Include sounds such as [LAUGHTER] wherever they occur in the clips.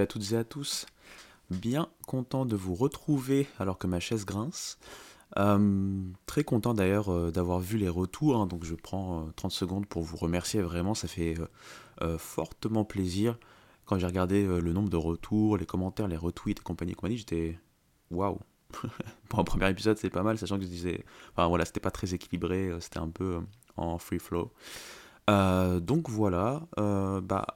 À toutes et à tous. Bien content de vous retrouver alors que ma chaise grince. Euh, très content d'ailleurs euh, d'avoir vu les retours, hein. donc je prends 30 euh, secondes pour vous remercier vraiment, ça fait fortement plaisir. Quand j'ai regardé le nombre de retours, les commentaires, les retweets et compagnie compagnie, j'étais waouh. [LAUGHS] pour un premier épisode, c'est pas mal, sachant que je disais, enfin voilà, c'était pas très équilibré, c'était un peu en free flow. donc voilà, bah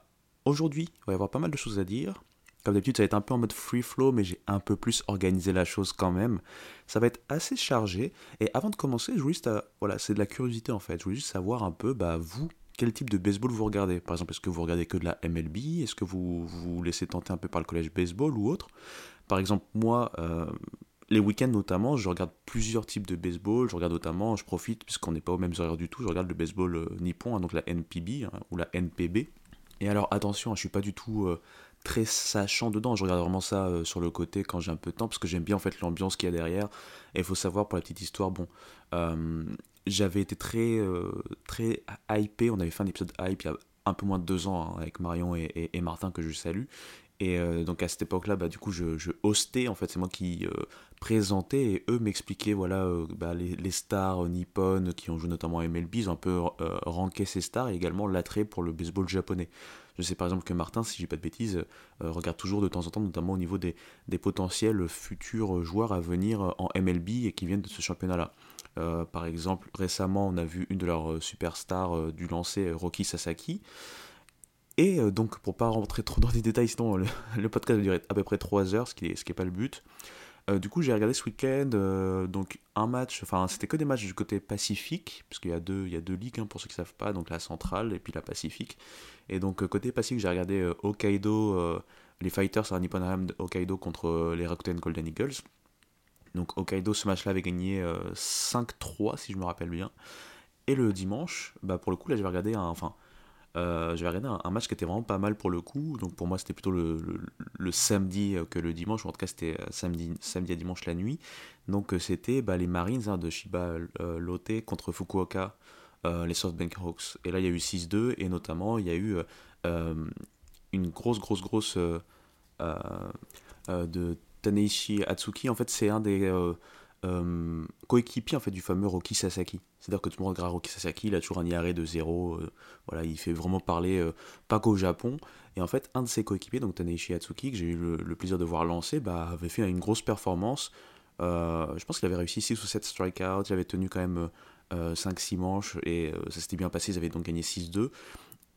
aujourd'hui, il va y avoir pas mal de choses à dire. Comme d'habitude, ça va être un peu en mode free flow, mais j'ai un peu plus organisé la chose quand même. Ça va être assez chargé. Et avant de commencer, je voulais juste, euh, voilà, c'est de la curiosité en fait. Je voulais juste savoir un peu, bah vous, quel type de baseball vous regardez? Par exemple, est-ce que vous regardez que de la MLB Est-ce que vous vous laissez tenter un peu par le collège baseball ou autre? Par exemple, moi, euh, les week-ends notamment, je regarde plusieurs types de baseball. Je regarde notamment, je profite, puisqu'on n'est pas aux mêmes horaires du tout, je regarde le baseball euh, nippon, hein, donc la NPB hein, ou la NPB. Et alors attention, je suis pas du tout très sachant dedans. Je regarde vraiment ça euh, sur le côté quand j'ai un peu de temps, parce que j'aime bien en fait l'ambiance qu'il y a derrière. Et il faut savoir, pour la petite histoire, bon, euh, j'avais été très, euh, très hypé. On avait fait un épisode hype il y a un peu moins de deux ans hein, avec Marion et, Martin que je salue. Et donc à cette époque-là, bah, du coup, je, je hostais, en fait, c'est moi qui présentais et eux m'expliquaient voilà, bah, les, les, stars nippones qui ont joué notamment à MLB, ils ont un peu ranké ces stars et également l'attrait pour le baseball japonais. Je sais par exemple que Martin, si je dis pas de bêtises, euh, regarde toujours de temps en temps, notamment au niveau des, potentiels futurs joueurs à venir en MLB et qui viennent de ce championnat-là. Euh, par exemple, récemment, on a vu une de leurs superstars euh, du lancer, Rocky Sasaki. Et donc, pour pas rentrer trop dans les détails, sinon le, [LAUGHS] podcast va durer à peu près 3 heures, ce qui n'est pas le but. Euh, du coup, j'ai regardé ce week-end, euh, donc un match, enfin, c'était que des matchs du côté Pacifique, parce qu'il y a deux, il y a deux ligues, hein, pour ceux qui ne savent pas, donc la centrale et puis la Pacifique. Et donc, euh, côté Pacifique, j'ai regardé Hokkaido, les Fighters à Nippon Hokkaido contre les Rakuten Golden Eagles. Donc, Hokkaido, ce match-là avait gagné 5-3, si je me rappelle bien. Et le dimanche, bah, pour le coup, là, j'avais regardé un, enfin, euh, J'avais regardé un, match qui était vraiment pas mal pour le coup. Donc pour moi, c'était plutôt le, samedi que le dimanche. En tout cas, c'était euh, samedi, samedi à dimanche la nuit. Donc euh, c'était bah, les Marines hein, de Shiba Lotte contre Fukuoka, les SoftBank Hawks. Et là, il y a eu 6-2. Et notamment, il y a eu une grosse, grosse, grosse de Taneishi Atsuki. En fait, c'est un des euh, coéquipier en fait du fameux Rocky Sasaki. C'est-à-dire que tout le monde regarde Rocky Sasaki, il a toujours un IRA de zéro, euh, il fait vraiment parler euh, pas qu'au Japon. Et en fait, un de ses coéquipiers, donc Taneishi Atsuki, que j'ai eu le, plaisir de voir lancer, bah, avait fait une grosse performance. je pense qu'il avait réussi 6 ou 7 strikeouts, il avait tenu quand même 5-6 manches et ça s'était bien passé, ils avaient donc gagné 6-2.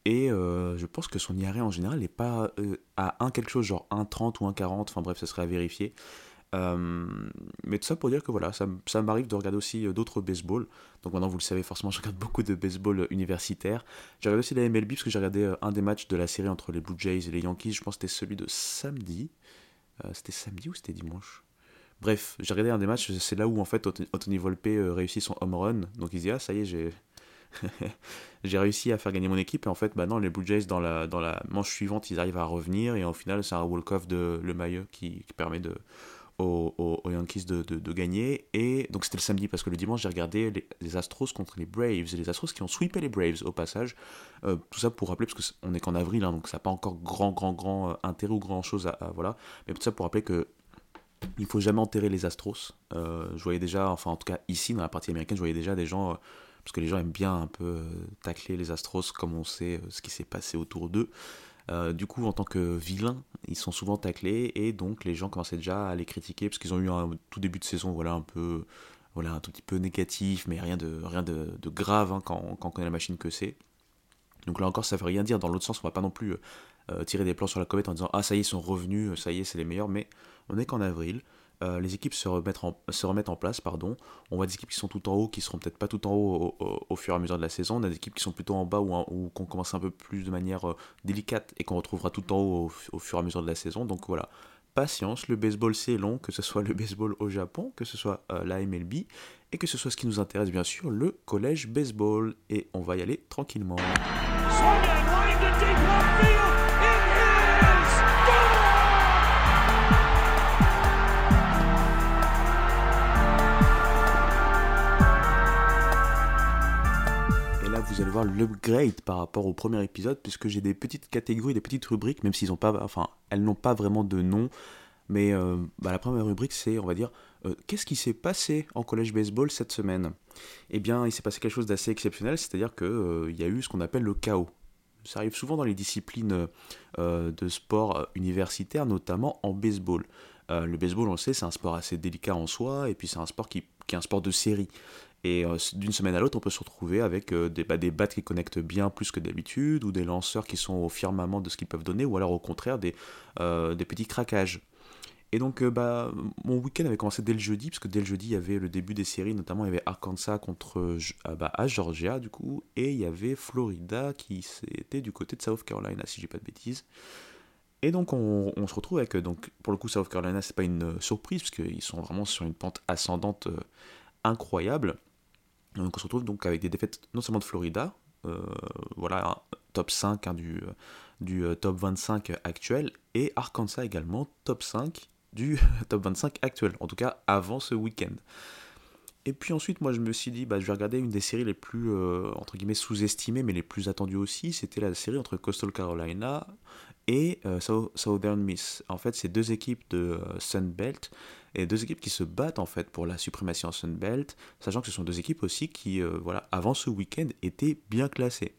Et je pense que son IRA en général n'est pas à 1 quelque chose, genre 1,30 ou 1,40, enfin bref, ça serait à vérifier. Euh, mais tout ça pour dire que voilà, ça, ça m'arrive de regarder aussi euh, d'autres baseball. Donc maintenant, vous le savez, forcément, je regarde beaucoup de baseball universitaire. J'ai regardé aussi la MLB parce que j'ai regardé euh, un des matchs de la série entre les Blue Jays et les Yankees. Je pense que c'était celui de samedi. c'était samedi ou c'était dimanche? Bref, j'ai regardé un des matchs. C'est là où en fait Anthony Volpe réussit son home run. Donc il se dit ah ça y est j'ai [LAUGHS] j'ai réussi à faire gagner mon équipe et en fait bah non les Blue Jays dans la, dans la manche suivante ils arrivent à revenir et au final c'est un walk-off de Le Maillot qui permet de aux, Yankees de, gagner. Et donc c'était le samedi parce que le dimanche j'ai regardé les, Astros contre les Braves et les Astros qui ont sweepé les Braves au passage. Euh, tout ça pour rappeler, parce qu'on est qu'en avril, hein, donc ça n'a pas encore grand, grand, grand euh, intérêt ou grand chose à, voilà. Mais tout ça pour rappeler que il faut jamais enterrer les Astros. Euh, je voyais déjà, enfin en tout cas ici dans la partie américaine, je voyais déjà des gens, parce que les gens aiment bien un peu tacler les Astros comme on sait ce qui s'est passé autour d'eux. Euh, du coup, en tant que vilains, ils sont souvent taclés et donc les gens commençaient déjà à les critiquer parce qu'ils ont eu un tout début de saison, voilà, un peu, voilà, un tout petit peu négatif, mais rien de, rien de, grave hein, quand, quand, on connaît la machine que c'est. Donc là encore, ça veut rien dire. Dans l'autre sens, on va pas non plus euh, tirer des plans sur la comète en disant ah ça y est, ils sont revenus, ça y est, c'est les meilleurs. Mais on est qu'en avril. Euh, les équipes se, remettent en, place. Pardon. On voit des équipes qui sont tout en haut, qui seront peut-être pas tout en haut au, fur et à mesure de la saison. On a des équipes qui sont plutôt en bas ou, ou qu'on commence un peu plus de manière euh, délicate et qu'on retrouvera tout en haut au, fur et à mesure de la saison. Donc voilà, patience, le baseball c'est long, que ce soit le baseball au Japon, que ce soit euh, la MLB, et que ce soit ce qui nous intéresse bien sûr, le collège baseball. Et on va y aller tranquillement. Vous allez voir, l'upgrade par rapport au premier épisode, puisque j'ai des petites catégories, des petites rubriques, même s'ils pas, enfin, elles n'ont pas vraiment de nom. Mais euh, bah, la première rubrique, c'est, on va dire, euh, qu'est-ce qui s'est passé en collège baseball cette semaine? Eh bien, il s'est passé quelque chose d'assez exceptionnel, c'est-à-dire qu'il y a eu ce qu'on appelle le chaos. Ça arrive souvent dans les disciplines de sport universitaire, notamment en baseball. le baseball, on le sait, c'est un sport assez délicat en soi, et puis c'est un sport qui, est un sport de série. Et euh, d'une semaine à l'autre, on peut se retrouver avec euh, des, bah, battes qui connectent bien plus que d'habitude, ou des lanceurs qui sont au firmament de ce qu'ils peuvent donner, ou alors au contraire des, euh, petits craquages. Et donc, bah, mon week-end avait commencé dès le jeudi, parce que dès le jeudi, il y avait le début des séries, notamment il y avait Arkansas contre bah, à Georgia, du coup, et il y avait Florida qui était du côté de South Carolina, si j'ai pas de bêtises. Et donc, on, on, se retrouve avec, donc, pour le coup, South Carolina, c'est pas une surprise, parce qu'ils sont vraiment sur une pente ascendante incroyable. Donc on se retrouve donc avec des défaites non seulement de Florida, euh, voilà, top 5 hein, du, du euh, top 25 actuel, et Arkansas également, top 5 du [LAUGHS] top 25 actuel, en tout cas avant ce week-end. Et puis ensuite, moi je me suis dit, bah, je vais regarder une des séries les plus, euh, entre guillemets, sous-estimées, mais les plus attendues aussi, c'était la série entre Coastal Carolina et Southern Miss. En fait, c'est deux équipes de Sun Belt et deux équipes qui se battent en fait pour la suprématie en Sun Belt, sachant que ce sont deux équipes aussi qui, euh, voilà, avant ce week-end, étaient bien classées.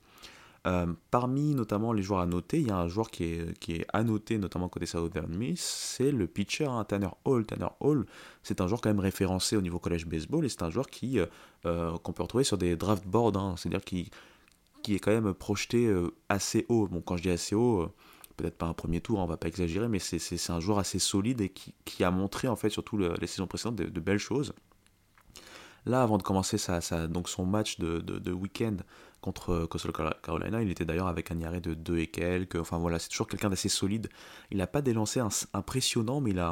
Euh, parmi notamment les joueurs à noter, il y a un joueur qui est, qui est annoté notamment côté Southern Miss, c'est le pitcher hein, Tanner Hall. Tanner Hall, c'est un joueur quand même référencé au niveau college baseball et c'est un joueur qui euh, qu'on peut retrouver sur des draft boards, hein. c'est-à-dire qui, qui est quand même projeté assez haut. Bon, quand je dis assez haut, peut-être pas un premier tour, on hein, on va pas exagérer, mais c'est un joueur assez solide et qui, a montré en fait surtout les saisons précédentes de, belles choses. Là, avant de commencer sa, donc son match de, de, week-end contre Coastal Carolina, il était d'ailleurs avec un arrêt de 2 et quelques. Enfin voilà, c'est toujours quelqu'un d'assez solide. Il n'a pas des lancers impressionnants, mais il a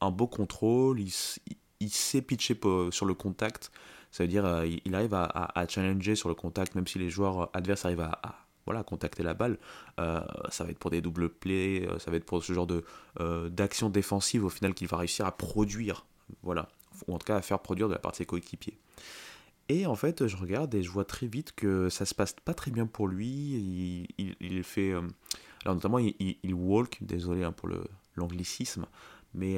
un, beau contrôle. Il, sait pitcher sur le contact. Ça veut dire euh, il arrive à, challenger sur le contact, même si les joueurs adverses arrivent à voilà, contacter la balle. Euh, ça va être pour des doubles plays, euh, ça va être pour ce genre de euh, d'action défensive au final qu'il va réussir à produire, voilà, ou en tout cas à faire produire de la part de ses coéquipiers. Et en fait, je regarde et je vois très vite que ça se passe pas très bien pour lui. Il, fait, notamment il, il, walk, désolé hein, pour l'anglicisme, mais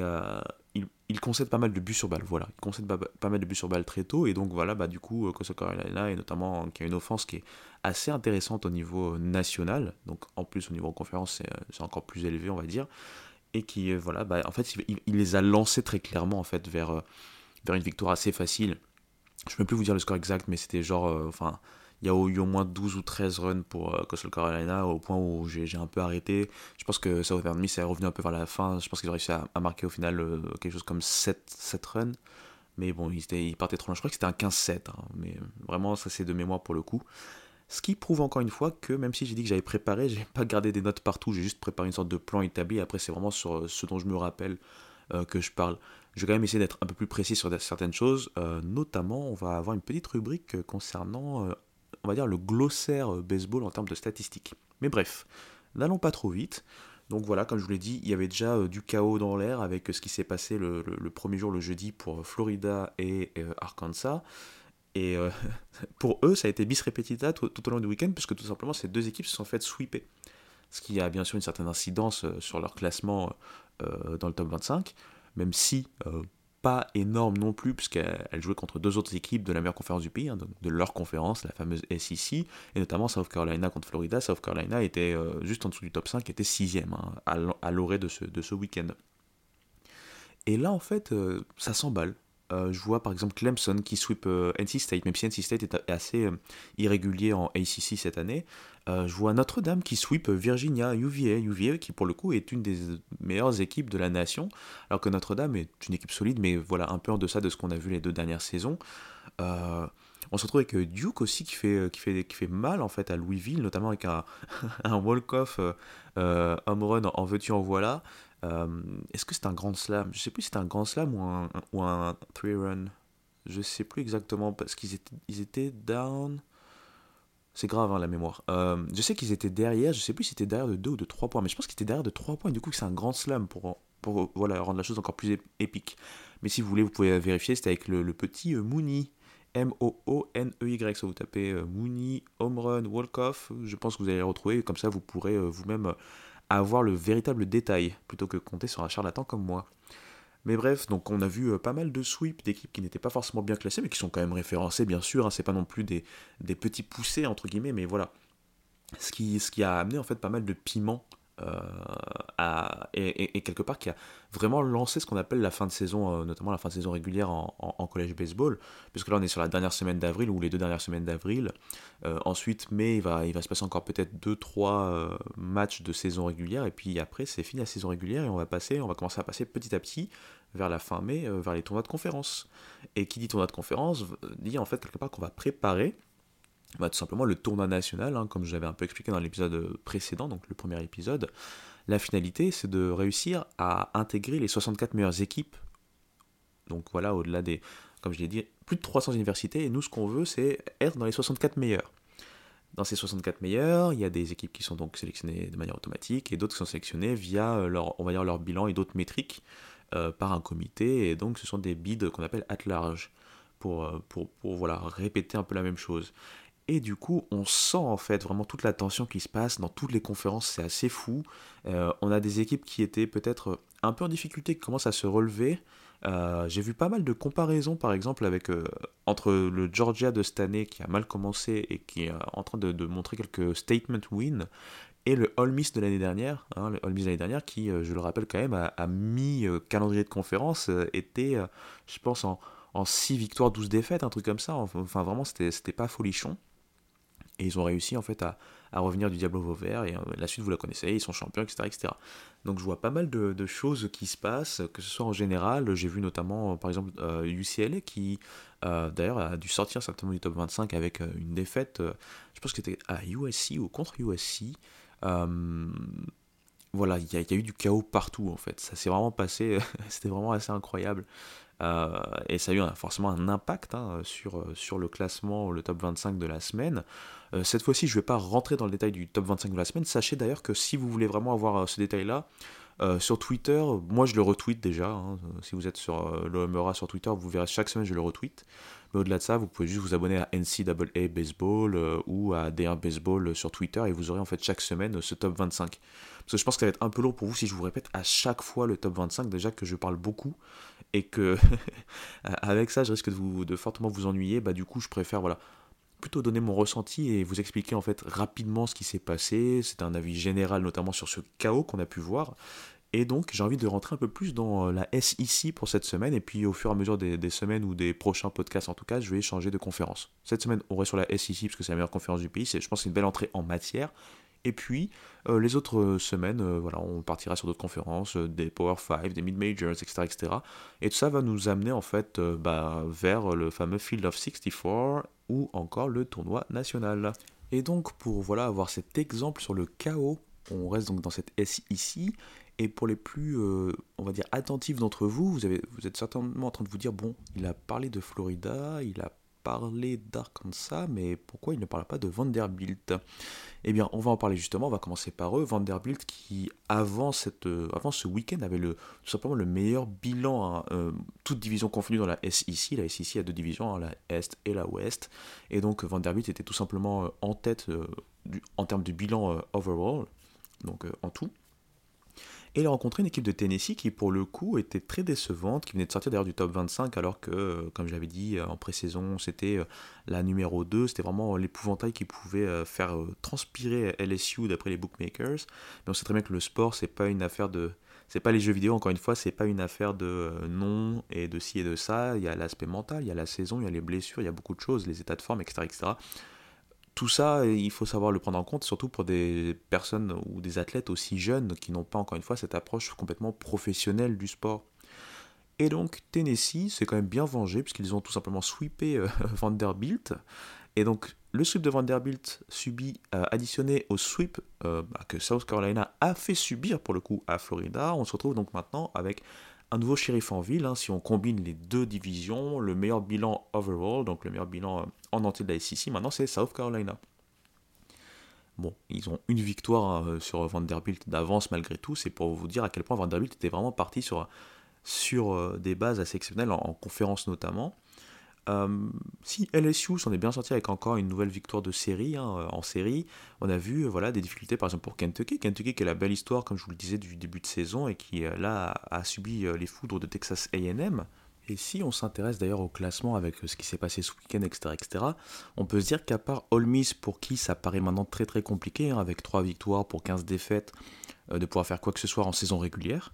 il, concède pas mal de buts sur balle, voilà. Il concède pas, mal de buts sur balle très tôt, et donc voilà, bah, du coup, Coastal Carolina, et notamment qui a une offense qui est assez intéressante au niveau national, donc en plus au niveau conférence, c'est encore plus élevé, on va dire, et qui, euh, voilà, bah, en fait, il, les a lancés très clairement, en fait, vers, euh, vers une victoire assez facile. Je ne peux plus vous dire le score exact, mais c'était genre, euh, enfin, il y a eu au moins 12 ou 13 runs pour Coastal Carolina, au point où j'ai un peu arrêté. Je pense que Southern Miss est revenu un peu vers la fin. Je pense qu'ils ont réussi à, marquer au final quelque chose comme 7, 7 runs. Mais bon, ils, étaient, partaient trop loin. Je crois que c'était un 15-7. Hein. mais vraiment, ça c'est de mémoire pour le coup. Ce qui prouve encore une fois que même si j'ai dit que j'avais préparé, [LAUGHS] j'ai pas gardé des notes partout, j'ai juste préparé une sorte de plan établi. Après, c'est vraiment sur euh, ce dont je me rappelle euh, que je parle. Je vais quand même essayer d'être un peu plus précis sur certaines choses. Euh, notamment, on va avoir une petite rubrique concernant, on va dire, le glossaire baseball en termes de statistiques. Mais bref, n'allons pas trop vite. Donc voilà, comme je vous l'ai dit, il y avait déjà du chaos dans l'air avec ce qui s'est passé le, premier jour, le jeudi, pour Florida et Arkansas. Et euh, [LAUGHS] pour eux, ça a été bis repetita tout, au long du week-end, puisque tout simplement ces deux équipes se sont faites sweeper. Ce qui a bien sûr une certaine incidence euh, sur leur classement euh, dans le top 25, même si pas énorme non plus, puisqu'elles jouaient contre deux autres équipes de la meilleure conférence du pays, hein, de, leur conférence, la fameuse SEC, et notamment South Carolina contre Florida. South Carolina était juste en dessous du top 5, était sixième hein, à l'orée de ce, de ce week-end. Et là, en fait, ça s'emballe. Euh, je vois par exemple Clemson qui sweep euh, NC State, même si NC State est assez euh, irrégulier en ACC cette année. je vois Notre-Dame qui sweep Virginia, UVA, UVA qui pour le coup est une des meilleures équipes de la nation, alors que Notre-Dame est une équipe solide, mais voilà un peu en deçà de ce qu'on a vu les deux dernières saisons. on se retrouve avec Duke aussi qui fait, qui fait, qui fait mal en fait à Louisville, notamment avec un, [LAUGHS] un walk-off home run en veux-tu en voilà. Euh, est-ce que c'est un grand slam? Je sais plus si c'est un grand slam ou un, ou un three run. Je sais plus exactement parce qu'ils étaient, ils étaient down. C'est grave hein, la mémoire. Euh, je sais qu'ils étaient derrière, je sais plus si c'était derrière de 2 ou de 3 points, mais je pense qu'ils étaient derrière de 3 points et du coup c'est un grand slam pour, pour voilà, rendre la chose encore plus épique. Mais si vous voulez, vous pouvez vérifier, c'était avec le, petit euh, Mooney M-O-O-N-E-Y. So vous tapez Mooney, Home Run, Walk-Off, je pense que vous allez les retrouver. Comme ça, vous pourrez vous-même avoir le véritable détail plutôt que compter sur un charlatan comme moi. Mais bref, donc on a vu euh, pas mal de sweeps d'équipes qui n'étaient pas forcément bien classées, mais qui sont quand même référencées, bien sûr. Hein, c'est pas non plus des, petits poussés, entre guillemets, mais voilà. Ce qui, ce qui a amené en fait pas mal de piment euh, et, quelque part qui a vraiment lancé ce qu'on appelle la fin de saison, euh, notamment la fin de saison régulière en, collège baseball, puisque là on est sur la dernière semaine d'avril ou les deux dernières semaines d'avril. Euh, ensuite, mai, il va, il va se passer encore peut-être 2-3 matchs de saison régulière, et puis après c'est fini la saison régulière et on va passer, on va commencer à passer petit à petit vers la fin mai, vers les tournois de conférence. Et qui dit tournoi de conférence dit en fait quelque part qu'on va préparer bah, tout simplement le tournoi national, hein, comme je l'avais un peu expliqué dans l'épisode précédent, donc le premier épisode. La finalité, c'est de réussir à intégrer les 64 meilleures équipes. Donc voilà, au-delà des, comme je l'ai dit, plus de 300 universités, et nous, ce qu'on veut, c'est être dans les 64 meilleurs. Dans ces 64 meilleurs, il y a des équipes qui sont donc sélectionnées de manière automatique, et d'autres qui sont sélectionnées via leur, on va dire, leur bilan et d'autres métriques euh, par un comité, et donc ce sont des bids qu'on appelle at large, pour, euh, pour, pour voilà, répéter un peu la même chose. Et du coup, on sent en fait vraiment toute la tension qui se passe dans toutes les conférences, c'est assez fou. Euh, on a des équipes qui étaient peut-être un peu en difficulté, qui commencent à se relever. Euh, j'ai vu pas mal de comparaisons, par exemple, avec euh, entre le Georgia de cette année qui a mal commencé et qui est en train de, montrer quelques statement wins, et le All Miss de l'année dernière, hein, le All Miss de l'année dernière qui, je le rappelle quand même, à, mi-calendrier de conférence, était, je pense, en, en 6 victoires, 12 défaites, un truc comme ça. Enfin, vraiment, c'était pas folichon. Et ils ont réussi en fait à, revenir du Diablo Vauvert, et euh, la suite vous la connaissez, ils sont champions, etc. etc. Donc je vois pas mal de, choses qui se passent, que ce soit en général, j'ai vu notamment par exemple UCLA qui euh, d'ailleurs a dû sortir certainement du top 25 avec euh, une défaite, je pense que c'était à USC ou contre USC. voilà, il y, a eu du chaos partout en fait, ça s'est vraiment passé, [LAUGHS] c'était vraiment assez incroyable. Euh, et ça a eu forcément un impact hein, sur, euh, sur le classement, le top 25 de la semaine. Euh, cette fois-ci, je ne vais pas rentrer dans le détail du top 25 de la semaine. Sachez d'ailleurs que si vous voulez vraiment avoir ce détail-là, sur Twitter, moi je le retweet déjà. Hein. Si vous êtes sur l'OMRA sur Twitter, vous verrez chaque semaine je le retweet. Mais au-delà de ça, vous pouvez juste vous abonner à NCAA Baseball ou à D1 Baseball sur Twitter et vous aurez en fait chaque semaine ce top 25. Parce que je pense que ça va être un peu lourd pour vous si je vous répète à chaque fois le top 25, déjà que je parle beaucoup et que [LAUGHS] avec ça je risque de, vous, de fortement vous ennuyer, bah du coup je préfère voilà plutôt donner mon ressenti et vous expliquer en fait rapidement ce qui s'est passé. C'est un avis général notamment sur ce chaos qu'on a pu voir. Et donc j'ai envie de rentrer un peu plus dans la SEC pour cette semaine et puis au fur et à mesure des, semaines ou des prochains podcasts en tout cas je vais changer de conférence. Cette semaine on reste sur la SEC parce que c'est la meilleure conférence du pays, je pense que une belle entrée en matière. Et puis, euh, les autres euh, semaines, euh, voilà, on partira sur d'autres conférences, des Power 5, des Mid-Majors, etc., etc. Et tout ça va nous amener en fait bah, vers le fameux Field of 64 ou encore le tournoi national. Et donc, pour voilà, avoir cet exemple sur le chaos, on reste donc dans cette S ici. Et pour les plus, on va dire, attentifs d'entre vous, vous, avez, vous êtes certainement en train de vous dire, bon, il a parlé de Florida, il a parler d'Arkansas, mais pourquoi il ne parle pas de Vanderbilt? Eh bien, on va en parler justement, on va commencer par eux. Vanderbilt qui, avant, cette, euh, avant ce week-end, avait le, tout simplement le meilleur bilan, hein, euh, toute division confondue dans la SEC. La SEC a deux divisions, hein, la Est et la Ouest. Et donc, Vanderbilt était tout simplement euh, en tête en termes de bilan overall, donc en tout. Et il a rencontré une équipe de Tennessee qui, pour le coup, était très décevante, qui venait de sortir d'ailleurs du top 25, alors que, euh, comme j'avais dit euh, en pré-saison, c'était euh, la numéro 2, c'était vraiment l'épouvantail qui pouvait faire transpirer LSU d'après les bookmakers. Mais on sait très bien que le sport, c'est pas une affaire de. C'est pas les jeux vidéo, encore une fois, c'est pas une affaire de nom et de ci et de ça. Il y a l'aspect mental, il y a la saison, il y a les blessures, il y a beaucoup de choses, les états de forme, etc. etc tout ça, il faut savoir le prendre en compte, surtout pour des personnes ou des athlètes aussi jeunes qui n'ont pas encore une fois cette approche complètement professionnelle du sport. Et donc Tennessee s'est quand même bien vengé puisqu'ils ont tout simplement sweepé euh, [LAUGHS] Vanderbilt. Et donc le sweep de Vanderbilt subit, euh, additionné au sweep euh, bah, que South Carolina a fait subir pour le coup à Florida, on se retrouve donc maintenant avec un nouveau shérif en ville. Hein, si on combine les deux divisions, le meilleur bilan overall, donc le meilleur bilan euh, en entier de la SEC, maintenant c'est South Carolina. Bon, ils ont une victoire euh, sur Vanderbilt d'avance malgré tout. C'est pour vous dire à quel point Vanderbilt était vraiment parti sur, sur euh, des bases assez exceptionnelles, en, conférence notamment. Euh, si LSU s'en est bien sorti avec encore une nouvelle victoire de série, hein, en série, on a vu voilà, des difficultés par exemple pour Kentucky. Kentucky qui est la belle histoire, comme je vous le disais, du début de saison et qui là a, subi les foudres de Texas AM. Et si on s'intéresse d'ailleurs au classement avec ce qui s'est passé ce week-end, etc., etc., on peut se dire qu'à part Ole Miss, pour qui ça paraît maintenant très très compliqué, hein, avec 3 victoires pour 15 défaites, de pouvoir faire quoi que ce soit en saison régulière,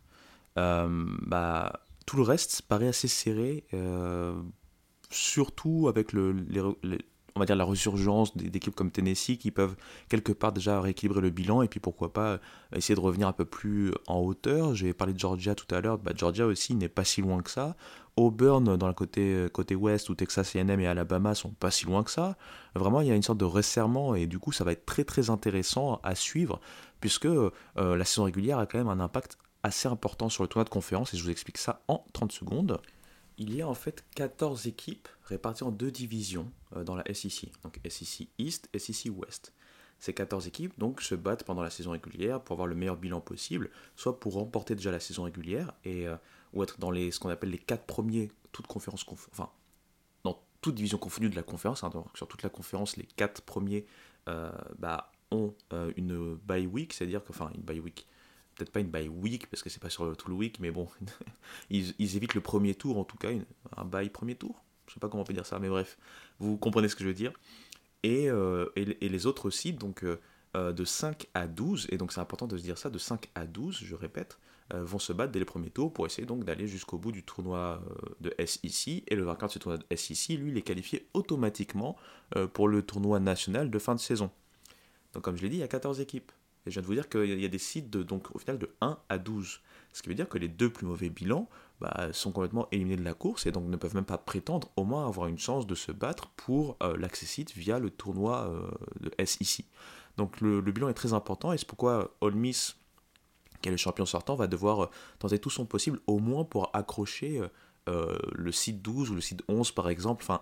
bah, tout le reste paraît assez serré, euh, surtout avec le, on va dire la résurgence d'équipes comme Tennessee qui peuvent quelque part déjà rééquilibrer le bilan et puis pourquoi pas essayer de revenir un peu plus en hauteur. J'ai parlé de Georgia tout à l'heure, bah, Georgia aussi n'est pas si loin que ça. Auburn dans le côté, côté ouest où Texas A&M et Alabama sont pas si loin que ça. Vraiment il y a une sorte de resserrement et du coup ça va être très très intéressant à suivre puisque euh, la saison régulière a quand même un impact assez important sur le tournoi de conférence et je vous explique ça en 30 secondes. Il y a en fait 14 équipes réparties en deux divisions euh, dans la SEC, donc SEC East, SEC West. Ces 14 équipes donc se battent pendant la saison régulière pour avoir le meilleur bilan possible, soit pour remporter déjà la saison régulière et euh, ou être dans ce qu'on appelle les quatre premiers dans toute division confondue de la conférence, hein, sur toute la conférence les quatre premiers euh, bah, ont une bye week, c'est-à-dire que une bye week, peut-être pas une bye week parce que c'est pas sur tout le week, mais bon, [LAUGHS] ils, évitent le premier tour en tout cas, un bye premier tour. Je sais pas comment on peut dire ça, mais bref, vous comprenez ce que je veux dire. Et, euh, et, les autres aussi, donc euh, euh, de 5 à 12, et donc c'est important de se dire ça, de 5 à 12, je répète, vont se battre dès les premiers tours pour essayer donc d'aller jusqu'au bout du tournoi de SEC. Et le vainqueur de ce tournoi de SEC, lui, il est qualifié automatiquement pour le tournoi national de fin de saison. Donc comme je l'ai dit, il y a 14 équipes. Et je viens de vous dire qu'il y a des sites de, donc, au final de 1 à 12. Ce qui veut dire que les deux plus mauvais bilans bah, sont complètement éliminés de la course et donc ne peuvent même pas prétendre au moins avoir une chance de se battre pour euh, l'accessite via le tournoi euh, de SEC. Donc le, bilan est très important et c'est pourquoi Ole Miss, qui est le champion sortant, va devoir euh, tenter tout son possible au moins pour accrocher le site 12 ou le site 11 par exemple. Enfin,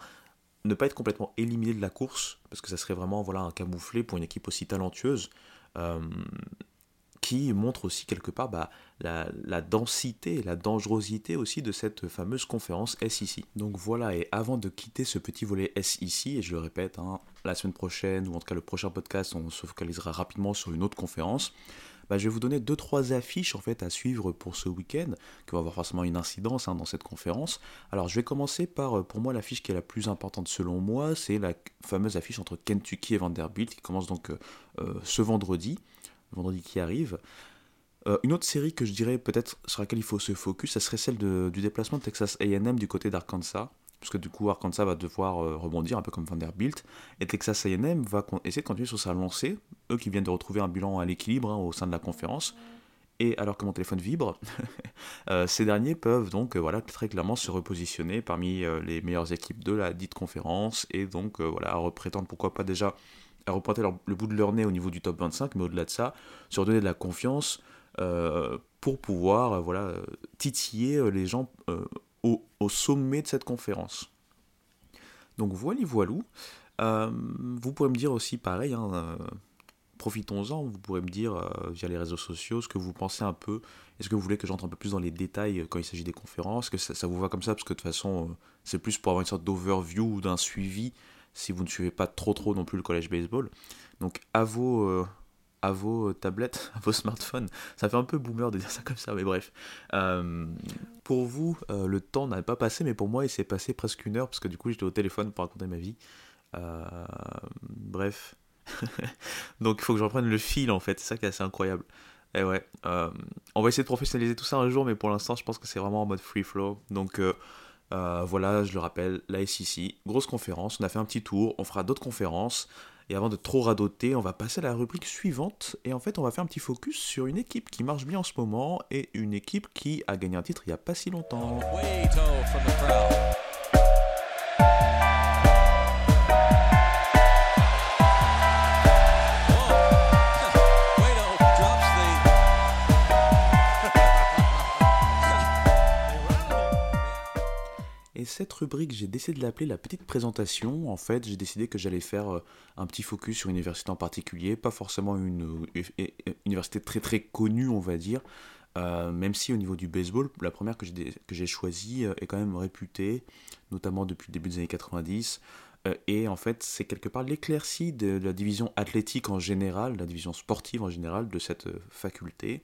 ne pas être complètement éliminé de la course parce que ça serait vraiment voilà, un camouflet pour une équipe aussi talentueuse. Euh, qui montre aussi quelque part bah, la, la, densité, la dangerosité aussi de cette fameuse conférence SEC. Donc voilà, et avant de quitter ce petit volet SEC, et je le répète, hein, la semaine prochaine, ou en tout cas le prochain podcast, on se focalisera rapidement sur une autre conférence, bah, je vais vous donner deux trois affiches en fait à suivre pour ce week-end, qui va avoir forcément une incidence hein, dans cette conférence. Alors je vais commencer par, euh, pour moi, l'affiche qui est la plus importante selon moi, c'est la fameuse affiche entre Kentucky et Vanderbilt, qui commence donc euh, euh, ce vendredi, vendredi qui arrive. une autre série que je dirais peut-être sur laquelle il faut se focus, ça serait celle du déplacement de Texas AM du côté d'Arkansas parce que du coup Arkansas va devoir euh, rebondir un peu comme Vanderbilt, et Texas A&M va essayer de continuer sur sa lancée, eux qui viennent de retrouver un bilan à l'équilibre hein, au sein de la conférence, et alors que mon téléphone vibre, [LAUGHS] euh, ces derniers peuvent donc euh, voilà, très clairement se repositionner parmi les meilleures équipes de la dite conférence, et donc voilà, prétendre pourquoi pas déjà à repointer le bout de leur nez au niveau du top 25, mais au-delà de ça, se redonner de la confiance pour pouvoir voilà, titiller les gens au, sommet de cette conférence. Donc voilà, voilou. Euh, vous pourrez me dire aussi pareil, hein, euh, profitons-en, vous pourrez me dire euh, via les réseaux sociaux ce que vous pensez un peu. Est-ce que vous voulez que j'entre un peu plus dans les détails quand il s'agit des conférences? Que ça, vous va comme ça? Parce que de toute façon, c'est plus pour avoir une sorte d'overview ou d'un suivi si vous ne suivez pas trop trop non plus le collège baseball. Donc à vos, à vos tablettes, [LAUGHS] à vos smartphones. Ça fait un peu boomer de dire ça comme ça, mais bref. Euh, pour vous, euh, le temps n'a pas passé, mais pour moi, il s'est passé presque une heure, parce que du coup, j'étais au téléphone pour raconter ma vie. Euh, bref. [LAUGHS] Donc, il faut que je reprenne le fil, en fait. C'est ça qui est assez incroyable. Et ouais, on va essayer de professionnaliser tout ça un jour, mais pour l'instant, je pense que c'est vraiment en mode free flow. Donc, voilà, je le rappelle, la SEC, grosse conférence. On a fait un petit tour, on fera d'autres conférences. Et avant de trop radoter, on va passer à la rubrique suivante. Et en fait, on va faire un petit focus sur une équipe qui marche bien en ce moment et une équipe qui a gagné un titre il n'y a pas si longtemps. Et cette rubrique, j'ai décidé de l'appeler la petite présentation. En fait, j'ai décidé que j'allais faire euh, un petit focus sur une université en particulier, pas forcément une, euh, université très très connue, on va dire, même si au niveau du baseball, la première que j'ai choisie est quand même réputée, notamment depuis le début des années 90. et en fait, c'est quelque part l'éclaircie de la division athlétique en général, la division sportive en général de cette faculté.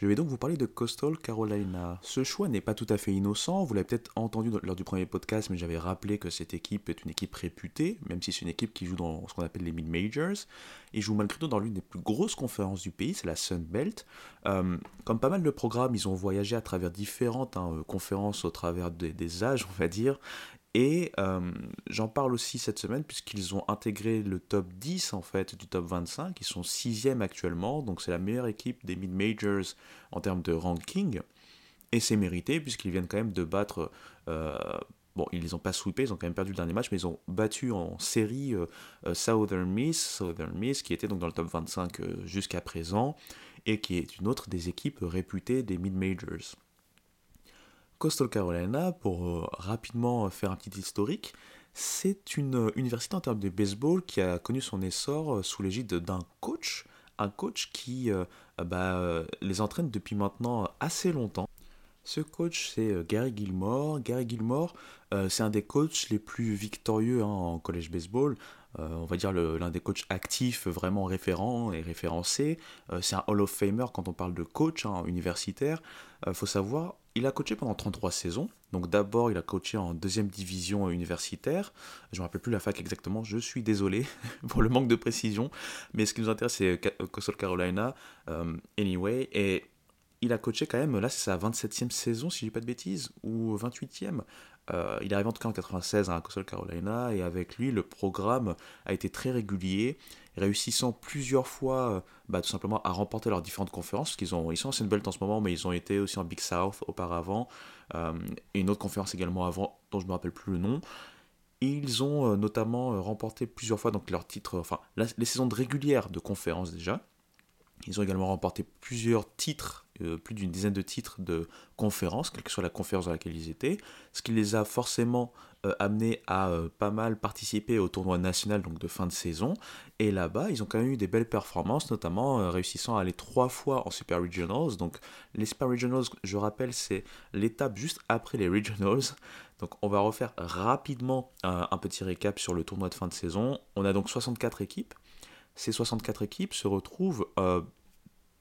Je vais donc vous parler de Coastal Carolina. Ce choix n'est pas tout à fait innocent, vous l'avez peut-être entendu lors du premier podcast, mais j'avais rappelé que cette équipe est une équipe réputée, même si c'est une équipe qui joue dans ce qu'on appelle les mid-majors, et joue malgré tout dans l'une des plus grosses conférences du pays, c'est la Sun Belt. Euh, comme pas mal de programmes, ils ont voyagé à travers différentes hein, conférences au travers des âges, on va dire, et euh, j'en parle aussi cette semaine puisqu'ils ont intégré le top 10 en fait du top 25. Ils sont sixième actuellement, donc c'est la meilleure équipe des mid-majors en termes de ranking. Et c'est mérité puisqu'ils viennent quand même de battre... Euh, bon, ils les ont pas sweepés, ils ont quand même perdu le dernier match, mais ils ont battu en série euh, Southern Miss, Southern Miss qui était donc dans le top 25 jusqu'à présent et qui est une autre des équipes réputées des mid-majors. Coastal Carolina, pour euh, rapidement faire un petit historique, c'est une euh, université en termes de baseball qui a connu son essor euh, sous l'égide d'un coach, un coach qui bah, les entraîne depuis maintenant assez longtemps. Ce coach, c'est Gary Gilmore. Gary Gilmore, c'est un des coachs les plus victorieux hein, en college baseball. On va dire l'un des coachs actifs vraiment référents et référencés. c'est un Hall of Famer quand on parle de coach hein, universitaire. Il faut savoir, il a coaché pendant 33 saisons. Donc d'abord, il a coaché en deuxième division universitaire. Je ne me rappelle plus la fac exactement, je suis désolé [LAUGHS] pour le manque de précision. Mais ce qui nous intéresse, c'est Coastal Carolina. Euh, anyway, et il a coaché quand même, là c'est sa 27e saison si je dis pas de bêtises, ou 28e. Euh, il est arrivé en tout cas en 96 à Coastal Carolina et avec lui le programme a été très régulier, réussissant plusieurs fois euh, bah, tout simplement à remporter leurs différentes conférences, ont, ils sont en belt en ce moment, mais ils ont été aussi en Big South auparavant, euh, et une autre conférence également avant, dont je ne me rappelle plus le nom. ils ont notamment remporté plusieurs fois donc leur titre, enfin les saisons de régulière de conférences déjà, ils ont également remporté plusieurs titres, euh, plus d'une dizaine de titres de conférences, quelle que soit la conférence dans laquelle ils étaient, ce qui les a forcément euh, amenés à euh, pas mal participer au tournoi national donc de fin de saison. Et là-bas, ils ont quand même eu des belles performances, notamment réussissant à aller trois fois en Super Regionals. Donc les Super Regionals, je rappelle, c'est l'étape juste après les Regionals. Donc on va refaire rapidement un petit récap sur le tournoi de fin de saison. On a donc 64 équipes ces 64 équipes se retrouvent euh,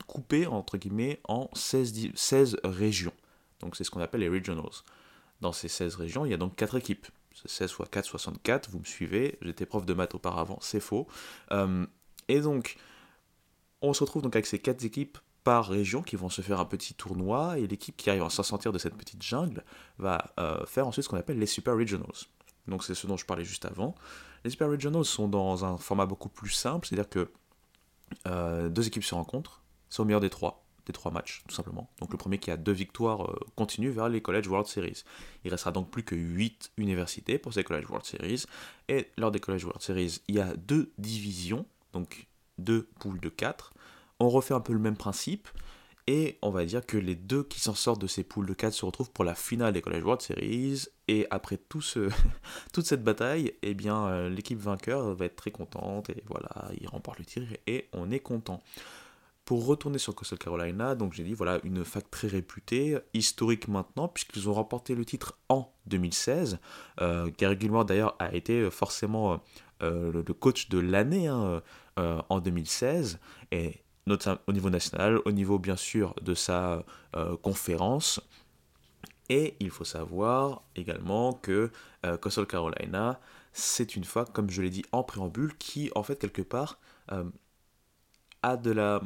coupées entre guillemets en 16, 16 régions. Donc c'est ce qu'on appelle les regionals. Dans ces 16 régions, il y a donc 4 équipes. 16 x 4, 64, vous me suivez, j'étais prof de maths auparavant, c'est faux. Euh, et donc, on se retrouve donc avec ces 4 équipes par région qui vont se faire un petit tournoi, et l'équipe qui arrive à s'en sortir de cette petite jungle va euh, faire ensuite ce qu'on appelle les Super Regionals. Donc c'est ce dont je parlais juste avant. Les Super Regionals sont dans un format beaucoup plus simple, c'est-à-dire que euh, deux équipes se rencontrent, c'est au meilleur des trois, des trois matchs, tout simplement. Donc le premier qui a deux victoires euh, continue vers les College World Series. Il restera donc plus que 8 universités pour ces College World Series. Et lors des College World Series, il y a deux divisions, donc deux poules de 4. On refait un peu le même principe. Et on va dire que les deux qui s'en sortent de ces poules de 4 se retrouvent pour la finale des College World Series. Et après tout ce, [LAUGHS] toute cette bataille, eh bien, euh, l'équipe vainqueur va être très contente. Et voilà, il remporte le tir et on est content. Pour retourner sur Coastal Carolina, donc j'ai dit voilà une fac très réputée, historique maintenant, puisqu'ils ont remporté le titre en 2016. Euh, Gary Gilmore d'ailleurs a été forcément euh, le coach de l'année hein, en 2016. Et au niveau national, au niveau bien sûr de sa euh, conférence. Et il faut savoir également que euh, Carolina, c'est une fac, comme je l'ai dit en préambule, qui en fait quelque part euh, a de la,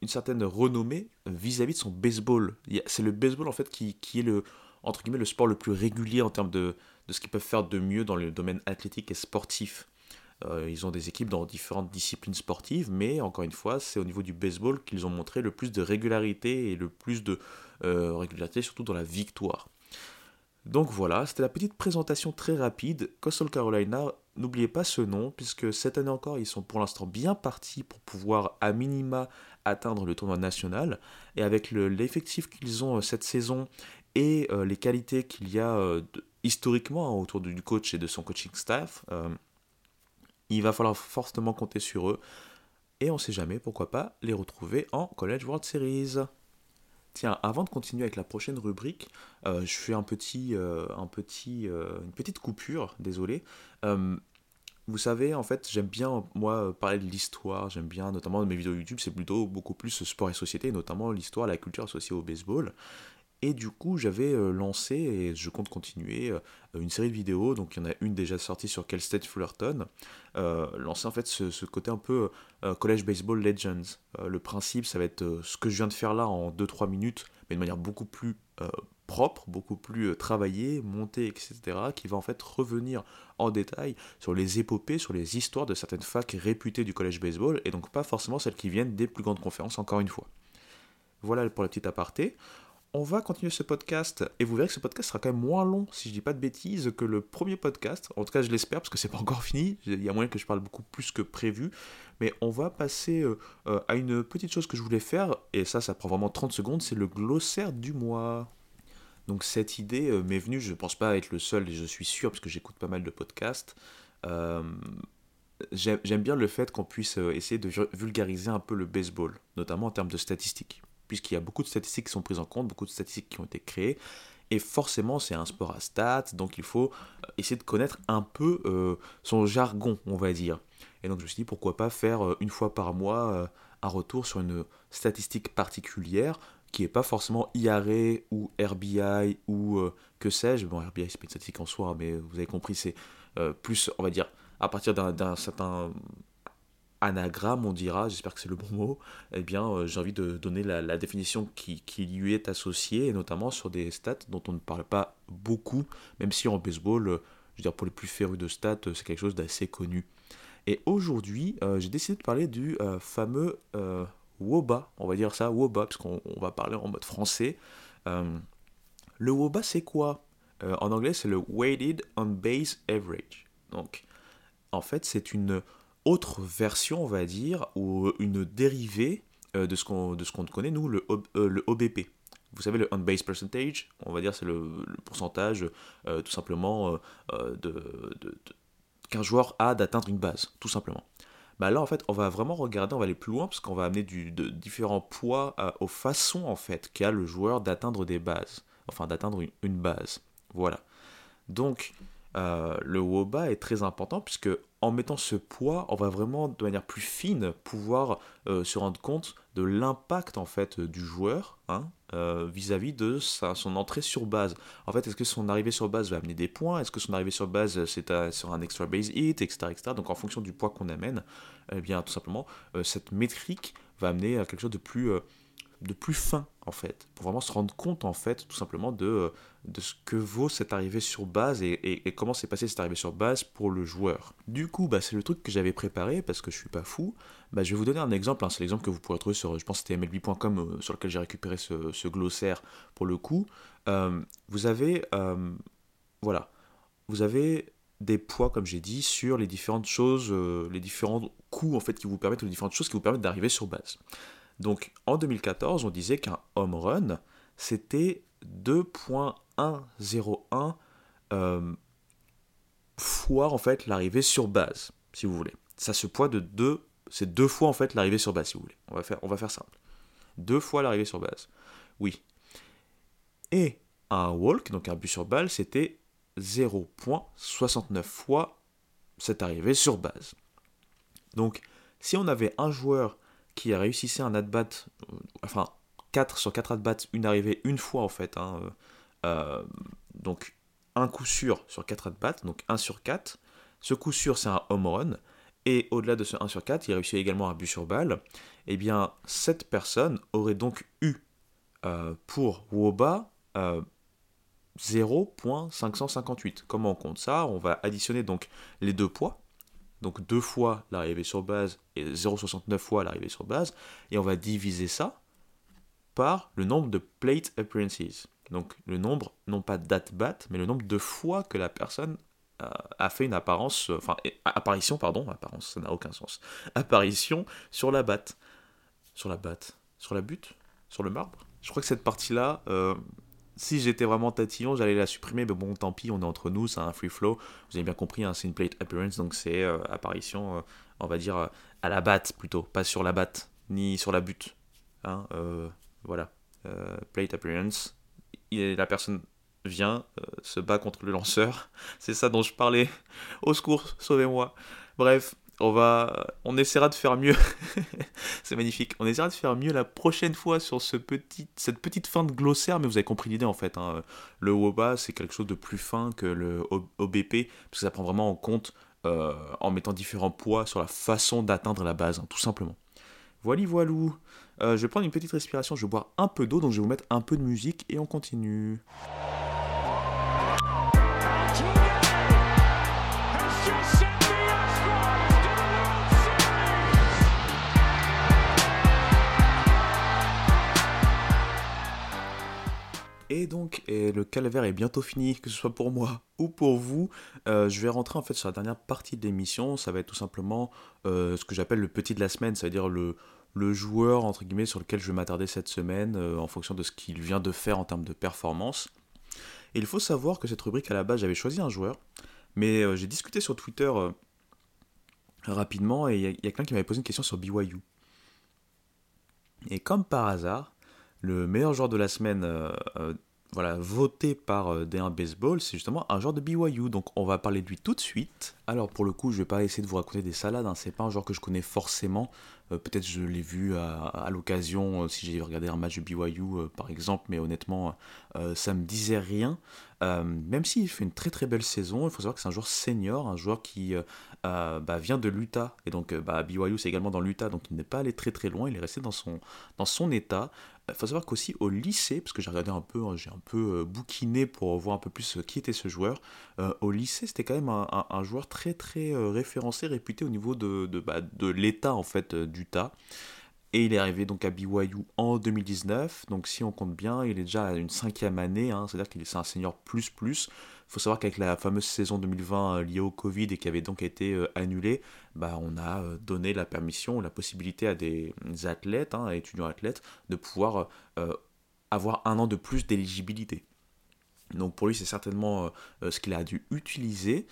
une certaine renommée vis-à-vis de son baseball. C'est le baseball en fait qui, qui, est le, entre guillemets, le sport le plus régulier en termes de, de ce qu'ils peuvent faire de mieux dans le domaine athlétique et sportif. Euh, ils ont des équipes dans différentes disciplines sportives, mais encore une fois, c'est au niveau du baseball qu'ils ont montré le plus de régularité et le plus de euh, régularité, surtout dans la victoire. Donc voilà, c'était la petite présentation très rapide. Coastal Carolina, n'oubliez pas ce nom, puisque cette année encore, ils sont pour l'instant bien partis pour pouvoir à minima atteindre le tournoi national. Et avec l'effectif qu'ils ont euh, cette saison et les qualités qu'il y a historiquement hein, autour du coach et de son coaching staff, il va falloir fortement compter sur eux. Et on ne sait jamais, pourquoi pas, les retrouver en College World Series. Tiens, avant de continuer avec la prochaine rubrique, euh, je fais un petit, euh, euh, une petite coupure, désolé. vous savez, en fait, j'aime bien, moi, parler de l'histoire, j'aime bien, notamment dans mes vidéos YouTube, c'est plutôt beaucoup plus sport et société, notamment l'histoire, la culture associée au baseball. Et du coup, j'avais euh, lancé, et je compte continuer, euh, une série de vidéos. Donc, il y en a une déjà sortie sur Cal State Fullerton. Euh, lancer en fait ce, côté un peu College Baseball Legends. le principe, ça va être ce que je viens de faire là en 2-3 minutes, mais de manière beaucoup plus propre, beaucoup plus travaillée, montée, etc., qui va en fait revenir en détail sur les épopées, sur les histoires de certaines facs réputées du college baseball, et donc pas forcément celles qui viennent des plus grandes conférences, encore une fois. Voilà pour la petite aparté on va continuer ce podcast et vous verrez que ce podcast sera quand même moins long, si je dis pas de bêtises, que le premier podcast. En tout cas, je l'espère parce que c'est pas encore fini. Il y a moyen que je parle beaucoup plus que prévu. Mais on va passer euh, euh, à une petite chose que je voulais faire et ça, ça prend vraiment 30 secondes. C'est le glossaire du mois. Donc cette idée euh, m'est venue, je ne pense pas être le seul et je suis sûr parce que j'écoute pas mal de podcasts. J'aime bien le fait qu'on puisse essayer de vulgariser un peu le baseball, notamment en termes de statistiques puisqu'il y a beaucoup de statistiques qui sont prises en compte, beaucoup de statistiques qui ont été créées, et forcément c'est un sport à stats, donc il faut euh, essayer de connaître un peu euh, son jargon, on va dire. Et donc je me suis dit pourquoi pas faire euh, une fois par mois un retour sur une statistique particulière qui n'est pas forcément IRA ou RBI ou que sais-je. Bon, RBI c'est pas une statistique en soi, mais vous avez compris, c'est plus, on va dire, à partir d'un certain anagramme, on dira, j'espère que c'est le bon mot, eh bien, euh, j'ai envie de donner la, définition qui, lui est associée, et notamment sur des stats dont on ne parle pas beaucoup, même si en baseball, euh, je veux dire, pour les plus férus de stats, euh, c'est quelque chose d'assez connu. Et aujourd'hui, j'ai décidé de parler du fameux WOBA, on va dire ça, WOBA, parce qu'on va parler en mode français. le WOBA, c'est quoi? En anglais, c'est le Weighted on Base Average. Donc, en fait, c'est une autre version, on va dire, ou une dérivée euh, de ce qu'on qu'on connaît, nous, le, euh, le OBP. Vous savez, le on-base percentage, on va dire, c'est le, pourcentage, euh, tout simplement, de, qu'un joueur a d'atteindre une base, tout simplement. Bah là, en fait, on va vraiment regarder, on va aller plus loin, parce qu'on va amener du, de différents poids aux façons, en fait, qu'a le joueur d'atteindre des bases. Enfin, d'atteindre une, base. Voilà. Donc, le WOBA est très important, puisque en mettant ce poids, on va vraiment de manière plus fine pouvoir euh, se rendre compte de l'impact en fait du joueur hein, euh, vis-à-vis de son entrée sur base. En fait, est-ce que son arrivée sur base va amener des points? Est-ce que son arrivée sur base c'est sur un extra base hit, etc., etc. Donc en fonction du poids qu'on amène, eh bien tout simplement euh, cette métrique va amener à quelque chose de plus de plus fin en fait, pour vraiment se rendre compte en fait tout simplement de, euh, de ce que vaut cette arrivée sur base et, comment s'est passé cette arrivée sur base pour le joueur. Du coup, bah, c'est le truc que j'avais préparé parce que je suis pas fou. Bah, je vais vous donner un exemple, hein. c'est l'exemple que vous pourrez trouver sur, je pense c'était mlb.com euh, sur lequel j'ai récupéré ce, glossaire pour le coup. Euh, vous avez, voilà, vous avez des poids, comme j'ai dit, sur les différentes choses, les différents coûts en fait qui vous permettent, les différentes choses qui vous permettent d'arriver sur base. Donc en 2014, on disait qu'un home run, c'était 2.101 euh, fois en fait l'arrivée sur base, si vous voulez. Ça se poids de 2, c'est deux fois en fait l'arrivée sur base, si vous voulez. On va faire, simple. Deux fois l'arrivée sur base. Oui. Et un walk, donc un but sur balle, c'était 0.69 fois cette arrivée sur base. Donc, si on avait un joueur qui a réussi un at-bat, euh, enfin 4 sur 4 at-bats, une arrivée une fois en fait. Hein, euh, euh, donc un coup sûr sur 4 at-bats, donc 1 sur 4. Ce coup sûr c'est un home run. Et au-delà de ce 1 sur 4, il réussit également un but sur balle. Et eh bien, cette personne aurait donc eu pour Woba 0.558. Comment on compte ça? On va additionner donc les deux poids, donc deux fois l'arrivée sur base et 0,69 fois l'arrivée sur base, et on va diviser ça par le nombre de plate appearances. Donc le nombre, non pas d'at-bat, mais le nombre de fois que la personne euh, a fait une apparence, enfin apparition, pardon, apparence, ça n'a aucun sens, [LAUGHS] apparition sur la batte. Sur la batte. Sur la butte. Sur le marbre. Je crois que cette partie-là, euh, si j'étais vraiment tatillon, j'allais la supprimer, mais bon, tant pis, on est entre nous, c'est un free flow. Vous avez bien compris, hein, c'est une plate appearance, donc c'est euh, apparition, euh, on va dire, euh, à la batte plutôt, pas sur la batte, ni sur la butte. Hein, voilà. plate appearance. La personne vient, se bat contre le lanceur. [LAUGHS] C'est ça dont je parlais. Au secours, sauvez-moi. Bref, on va, on essaiera de faire mieux. [LAUGHS] c'est magnifique. On essaiera de faire mieux la prochaine fois sur ce petit, cette petite fin de glossaire, mais vous avez compris l'idée en fait. Hein. Le WOBA, c'est quelque chose de plus fin que le OBP, parce que ça prend vraiment en compte euh, en mettant différents poids sur la façon d'atteindre la base, hein, tout simplement. Voilà, voilou. Euh, je vais prendre une petite respiration, je vais boire un peu d'eau, donc je vais vous mettre un peu de musique et on continue. Et donc, le calvaire est bientôt fini, que ce soit pour moi [LAUGHS] ou pour vous. Euh, je vais rentrer en fait sur la dernière partie de l'émission. Ça va être tout simplement euh, ce que j'appelle le petit de la semaine, c'est-à-dire le, joueur entre guillemets sur lequel je vais m'attarder cette semaine euh, en fonction de ce qu'il vient de faire en termes de performance. Et il faut savoir que cette rubrique à la base, j'avais choisi un joueur, mais j'ai discuté sur Twitter rapidement et il y a, a quelqu'un qui m'avait posé une question sur BYU. Et comme par hasard, le meilleur joueur de la semaine voilà, voté par euh, D1 Baseball, c'est justement un joueur de BYU. Donc on va parler de lui tout de suite. Alors pour le coup, je vais pas essayer de vous raconter des salades. Hein. C'est pas un joueur que je connais forcément. Euh, peut-être je l'ai vu à, l'occasion euh, si j'ai regardé un match de BYU par exemple, mais honnêtement, ça me disait rien. même s'il fait une très très belle saison, il faut savoir que c'est un joueur senior, un joueur qui bah, vient de l'Utah. Et donc bah, BYU c'est également dans l'Utah, donc il n'est pas allé très très loin. Il est resté dans son, dans son état. Il faut savoir qu'aussi au lycée, parce que j'ai regardé un peu, hein, j'ai un peu euh, bouquiné pour voir un peu plus euh, qui était ce joueur, euh, au lycée c'était quand même un, joueur très très référencé, réputé au niveau de, de, bah, l'état en fait d'Utah. Et il est arrivé donc à BYU en 2019, donc si on compte bien, il est déjà à une cinquième année, hein, c'est-à-dire qu'il est un senior plus plus. Il faut savoir qu'avec la fameuse saison 2020 liée au Covid et qui avait donc été annulée, bah, on a euh, donné la permission, la possibilité à des athlètes, hein, étudiants athlètes, de pouvoir euh, avoir un an de plus d'éligibilité. Donc pour lui, c'est certainement euh, ce qu'il a dû utiliser.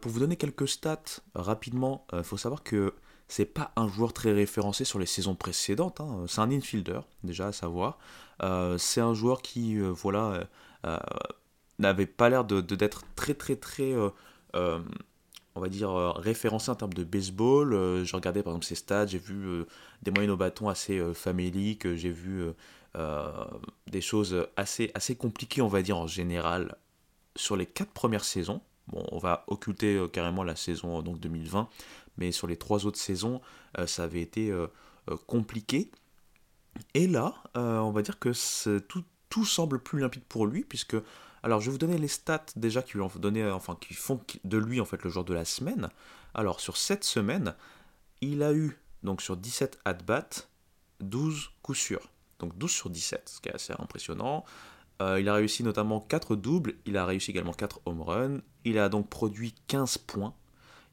pour vous donner quelques stats rapidement, il faut savoir que c'est pas un joueur très référencé sur les saisons précédentes. Hein. C'est un infielder, déjà à savoir. c'est un joueur qui, voilà, n'avait pas l'air de, d'être très très très on va dire, euh, référencé en termes de baseball. Euh, je regardais par exemple ses stats, j'ai vu euh, des moyennes au bâton assez faméliques, j'ai vu des choses assez, assez compliquées, on va dire, en général, sur les quatre premières saisons. Bon, on va occulter carrément la saison donc 2020, mais sur les trois autres saisons, ça avait été compliqué. Et là, on va dire que tout, tout semble plus limpide pour lui, puisque alors, je vais vous donner les stats déjà qui, lui ont donné, enfin, qui font de lui en fait le joueur de la semaine. Alors, sur cette semaine, il a eu, donc sur 17 at-bats, 12 coups sûrs. Donc 12 sur 17, ce qui est assez impressionnant. Euh, il a réussi notamment 4 doubles, il a réussi également 4 home runs, il a donc produit 15 points.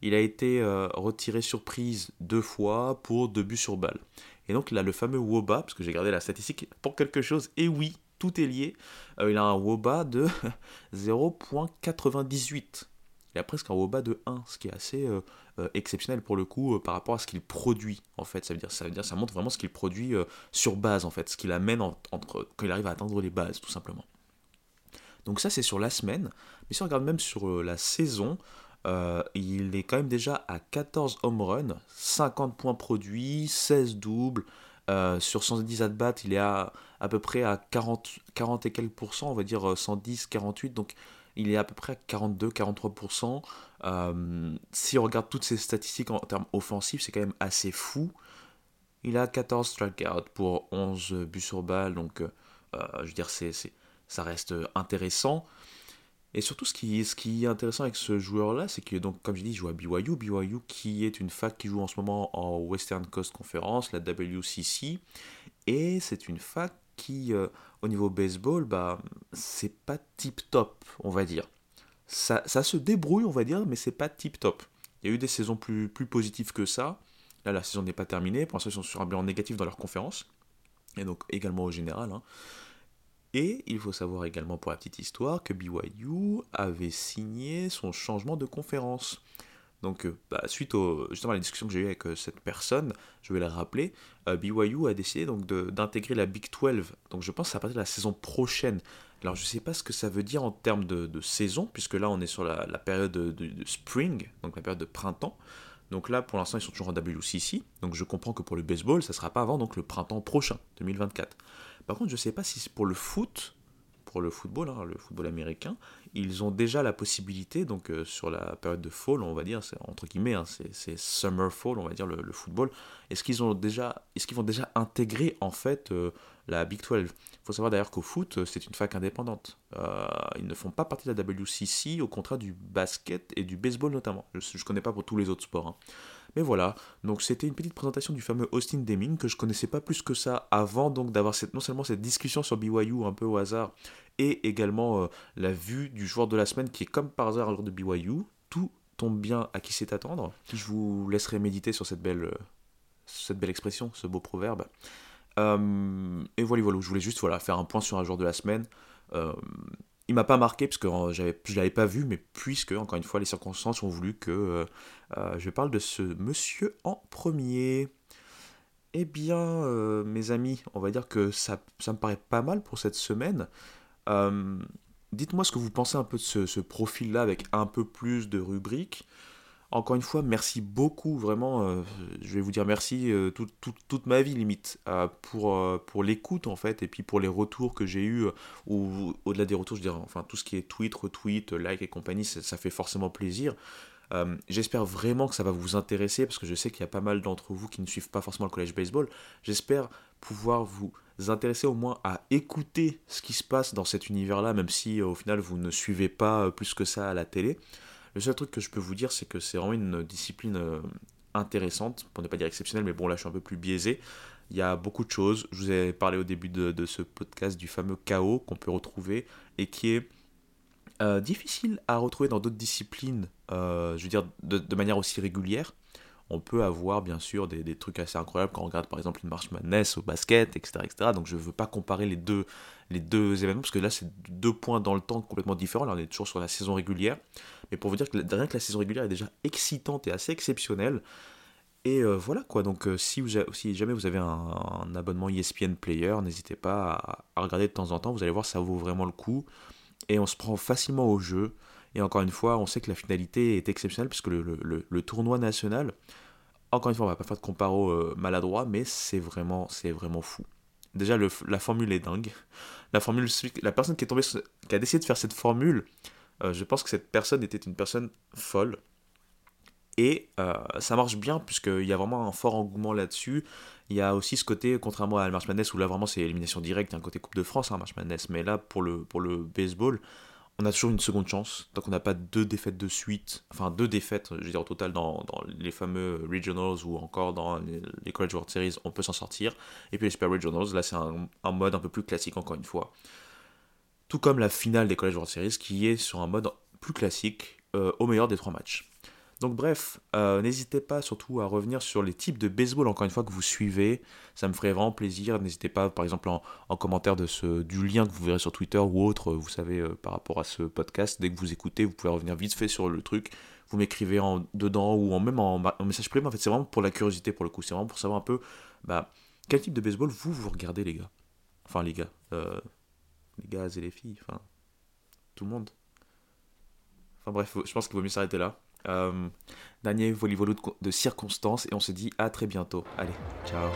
Il a été euh, retiré surprise deux fois pour 2 buts sur balle. Et donc il a le fameux WOBA, parce que j'ai gardé la statistique pour quelque chose, et oui, tout est lié. Euh, il a un WOBA de [LAUGHS] 0.98. Il a presque un WOBA de 1, ce qui est assez euh, euh, exceptionnel pour le coup par rapport à ce qu'il produit en fait. Ça veut dire, ça veut dire, ça montre vraiment ce qu'il produit sur base en fait, ce qu'il amène entre quand il arrive à atteindre les bases tout simplement. Donc ça c'est sur la semaine, mais si on regarde même sur la saison, il est quand même déjà à 14 home runs, 50 points produits, 16 doubles, sur 110 at-bats, il est à, à peu près à 40, 40 et quelques pourcents, on va dire 110, euh, 48, donc il est à peu près à 42, 43%. Euh, si on regarde toutes ces statistiques en termes offensifs, c'est quand même assez fou. Il a 14 strikeouts pour 11 buts sur balle, donc je veux dire, c'est, ça reste intéressant. Et surtout, ce qui, ce qui est intéressant avec ce joueur-là, c'est que, donc, comme je dis, il joue à BYU. BYU qui est une fac qui joue en ce moment en Western Coast Conference, la WCC. Et c'est une fac qui, euh, au niveau baseball, bah, c'est pas tip-top, on va dire. Ça, ça, se débrouille, on va dire, mais c'est pas tip-top. Il y a eu des saisons plus, plus positives que ça. Là, la saison n'est pas terminée. Pour l'instant, ils sont sur un bilan négatif dans leur conférence. Et donc, également au général. Hein. Et il faut savoir également pour la petite histoire que BYU avait signé son changement de conférence. Donc, euh, bah, suite justement à la discussion que j'ai eue avec euh, cette personne, je vais la rappeler, euh, BYU a décidé donc d'intégrer la Big 12. Donc, je pense que partir de la saison prochaine. Alors, je ne sais pas ce que ça veut dire en termes de, saison, puisque là, on est sur la, période de, spring, donc la période de printemps. Donc là, pour l'instant, ils sont toujours en WCC. Donc, je comprends que pour le baseball, ça ne sera pas avant le printemps prochain, 2024. Par contre, je ne sais pas si c'est pour le foot, pour le football, hein, le football américain, ils ont déjà la possibilité, donc euh, sur la période de fall, on va dire, entre guillemets, hein, c'est summer fall, on va dire, le, football, est-ce qu'ils ont déjà, est-ce qu'ils vont déjà intégrer en fait euh, la Big 12 Il faut savoir d'ailleurs qu'au foot, euh, c'est une fac indépendante. ils ne font pas partie de la WCC, au contraire du basket et du baseball notamment. Je ne connais pas pour tous les autres sports. Hein. Mais voilà, donc c'était une petite présentation du fameux Austin Deming que je connaissais pas plus que ça avant donc d'avoir non seulement cette discussion sur BYU un peu au hasard et également euh, la vue du joueur de la semaine qui est comme par hasard un joueur de BYU. Tout tombe bien à qui c'est attendre. Je vous laisserai méditer sur cette belle, euh, expression, ce beau proverbe. Euh, et voilà, voilà, je voulais juste voilà, faire un point sur un joueur de la semaine. Il m'a pas marqué parce que j'avais, je l'avais pas vu, mais puisque, encore une fois, les circonstances ont voulu que je parle de ce monsieur en premier. Eh bien, mes amis, on va dire que ça, me paraît pas mal pour cette semaine. Euh, dites-moi ce que vous pensez un peu de ce, profil-là avec un peu plus de rubriques. Encore une fois, merci beaucoup, vraiment, euh, je vais vous dire merci euh, toute ma vie limite, pour, pour l'écoute en fait, et puis pour les retours que j'ai eus, ou au-delà des retours, je dirais, enfin tout ce qui est tweet, retweet, like et compagnie, ça, fait forcément plaisir. J'espère vraiment que ça va vous intéresser, parce que je sais qu'il y a pas mal d'entre vous qui ne suivent pas forcément le collège baseball. J'espère pouvoir vous intéresser au moins à écouter ce qui se passe dans cet univers-là, même si euh, au final vous ne suivez pas euh, plus que ça à la télé. Le seul truc que je peux vous dire, c'est que c'est vraiment une discipline euh, intéressante, pour ne pas dire exceptionnelle, mais bon là je suis un peu plus biaisé. Il y a beaucoup de choses. Je vous ai parlé au début de, ce podcast du fameux chaos qu'on peut retrouver et qui est difficile à retrouver dans d'autres disciplines, je veux dire de manière aussi régulière on peut avoir bien sûr des, trucs assez incroyables quand on regarde par exemple une marche madness au basket, etc. etc. Donc je ne veux pas comparer les deux, les deux événements, parce que là c'est deux points dans le temps complètement différents, là on est toujours sur la saison régulière, mais pour vous dire que rien que la saison régulière est déjà excitante et assez exceptionnelle, et euh, voilà quoi, donc euh, si jamais vous avez un, abonnement ESPN Player, n'hésitez pas à, regarder de temps en temps, vous allez voir ça vaut vraiment le coup, et on se prend facilement au jeu, et encore une fois, on sait que la finalité est exceptionnelle puisque le, tournoi national, encore une fois, on va pas faire de comparo euh, maladroit, mais c'est vraiment, c'est vraiment fou. Déjà, la formule est dingue. La formule, la personne qui est tombée, qui a décidé de faire cette formule, euh, je pense que cette personne était une personne folle. Et euh, ça marche bien puisqu'il y a vraiment un fort engouement là-dessus. Il y a aussi ce côté, contrairement à March Madness où là vraiment c'est élimination directe, il y un côté Coupe de France, hein, March Madness. Mais là, pour le, pour le baseball, on a toujours une seconde chance, tant qu'on n'a pas deux défaites de suite, enfin deux défaites, je veux dire au total dans, les fameux Regionals ou encore dans les, College World Series, on peut s'en sortir. Et puis les Super Regionals, là c'est un, mode un peu plus classique encore une fois. Tout comme la finale des College World Series qui est sur un mode plus classique euh, au meilleur des trois matchs. Donc bref, euh, n'hésitez pas surtout à revenir sur les types de baseball encore une fois que vous suivez. Ça me ferait vraiment plaisir. N'hésitez pas par exemple en, commentaire de ce, du lien que vous verrez sur Twitter ou autre, vous savez, euh, par rapport à ce podcast. Dès que vous écoutez, vous pouvez revenir vite fait sur le truc. Vous m'écrivez en dedans ou même en, message privé. En fait, c'est vraiment pour la curiosité pour le coup. C'est vraiment pour savoir un peu bah, quel type de baseball vous, vous regardez les gars. Enfin les gars. Euh, les gars et les filles. Enfin, tout le monde. Enfin bref, je pense qu'il vaut mieux s'arrêter là. Euh, dernier volley-volley de, circonstances et on se dit à très bientôt. Allez, ciao.